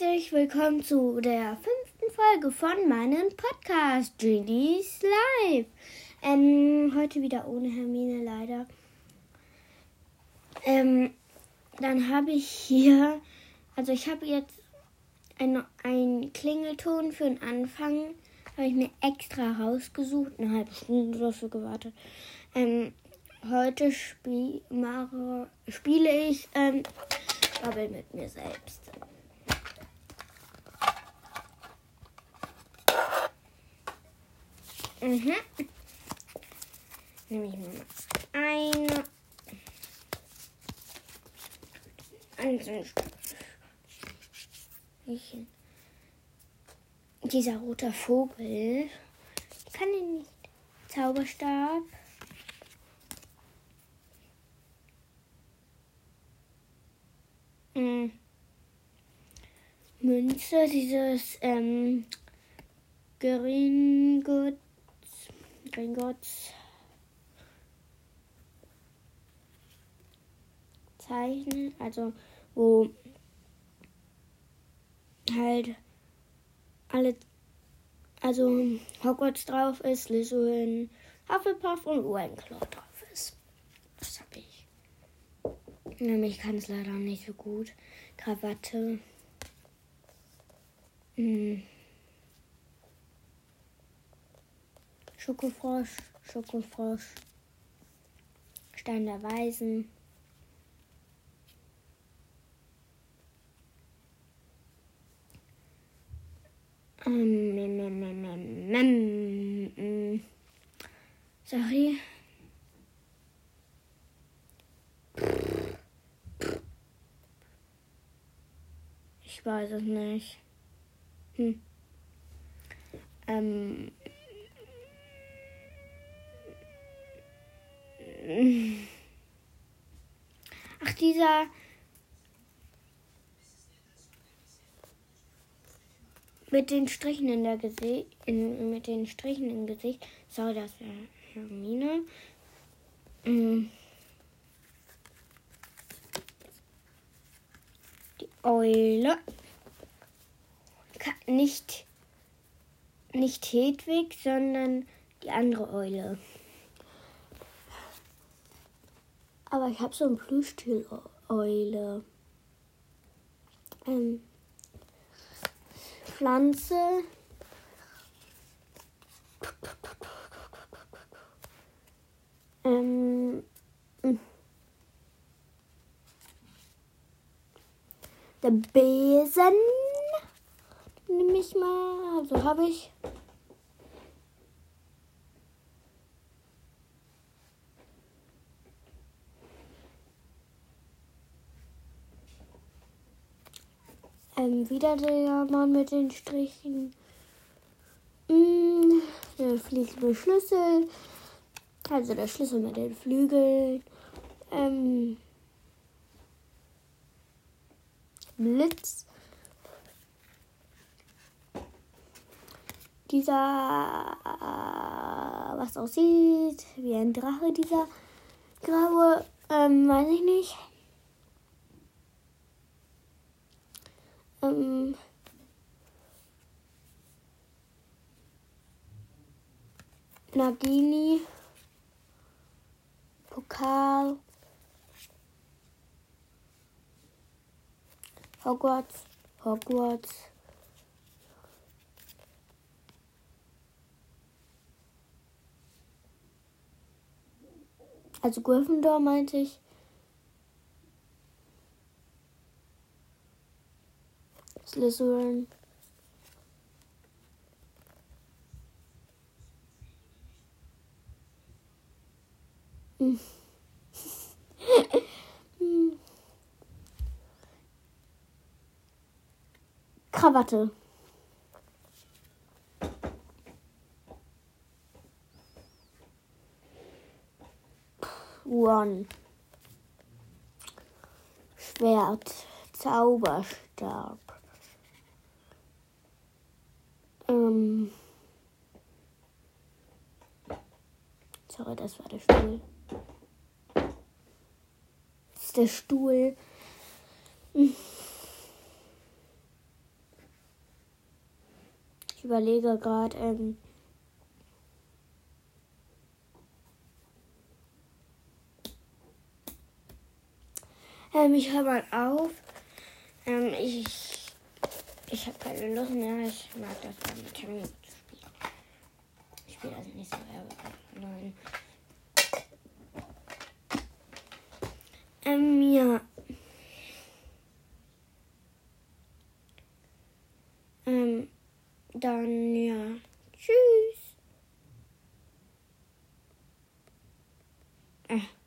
herzlich willkommen zu der fünften Folge von meinem Podcast Genies Live. Ähm, heute wieder ohne Hermine leider. Ähm, dann habe ich hier, also ich habe jetzt einen Klingelton für den Anfang, habe ich mir extra rausgesucht, eine halbe Stunde dafür gewartet. Ähm, heute spiel, mache, spiele ich ähm, Babbel mit mir selbst. Mhm. Nehme ich mal eine. Einzelne Stückchen. Dieser rote Vogel. Ich kann ihn nicht. Zauberstab. Hm. Münze, dieses ähm, Gringotts, Gringotts Zeichen, also wo halt alle, also Hogwarts drauf ist, Slytherin, Hufflepuff und Ravenclaw drauf ist. Das habe ich. Nämlich kann es leider nicht so gut. Krawatte. Hm. Schokofrosch, Schokofrosch, Stein der Weisen. Ähm, sorry. Ich weiß es nicht. Hm. Ähm. Dieser. Mit den Strichen in der Gesicht, in, mit den Strichen im Gesicht. Sorry, das wäre Hermine. Mhm. Die Eule. Nicht, nicht Hedwig, sondern die andere Eule. Aber ich habe so ein Plüschtier-Eule. Ähm, Pflanze. Ähm, der Besen nehme ich mal. Also habe ich. Ähm, wieder der Mann mit den Strichen. Mm, der fließende Schlüssel. Also der Schlüssel mit den Flügeln. Ähm, Blitz. Dieser, äh, was aussieht wie ein Drache, dieser graue, ähm, weiß ich nicht. Ähm, Nagini, Pokal, Hogwarts, Hogwarts. Also Gryffindor meinte ich. Hm. Krawatte. One. Schwert. Zauberstab. Ähm. Sorry, das war der Stuhl. Das ist der Stuhl. überlege gerade, ähm, ähm, ich höre mal auf. Ähm, ich ich habe keine Lust mehr. Ich mag das gar Termin zu spielen. Ich spiele also nicht so Nein. Ähm, ja. Ähm, dann ja. Tschüss. Äh.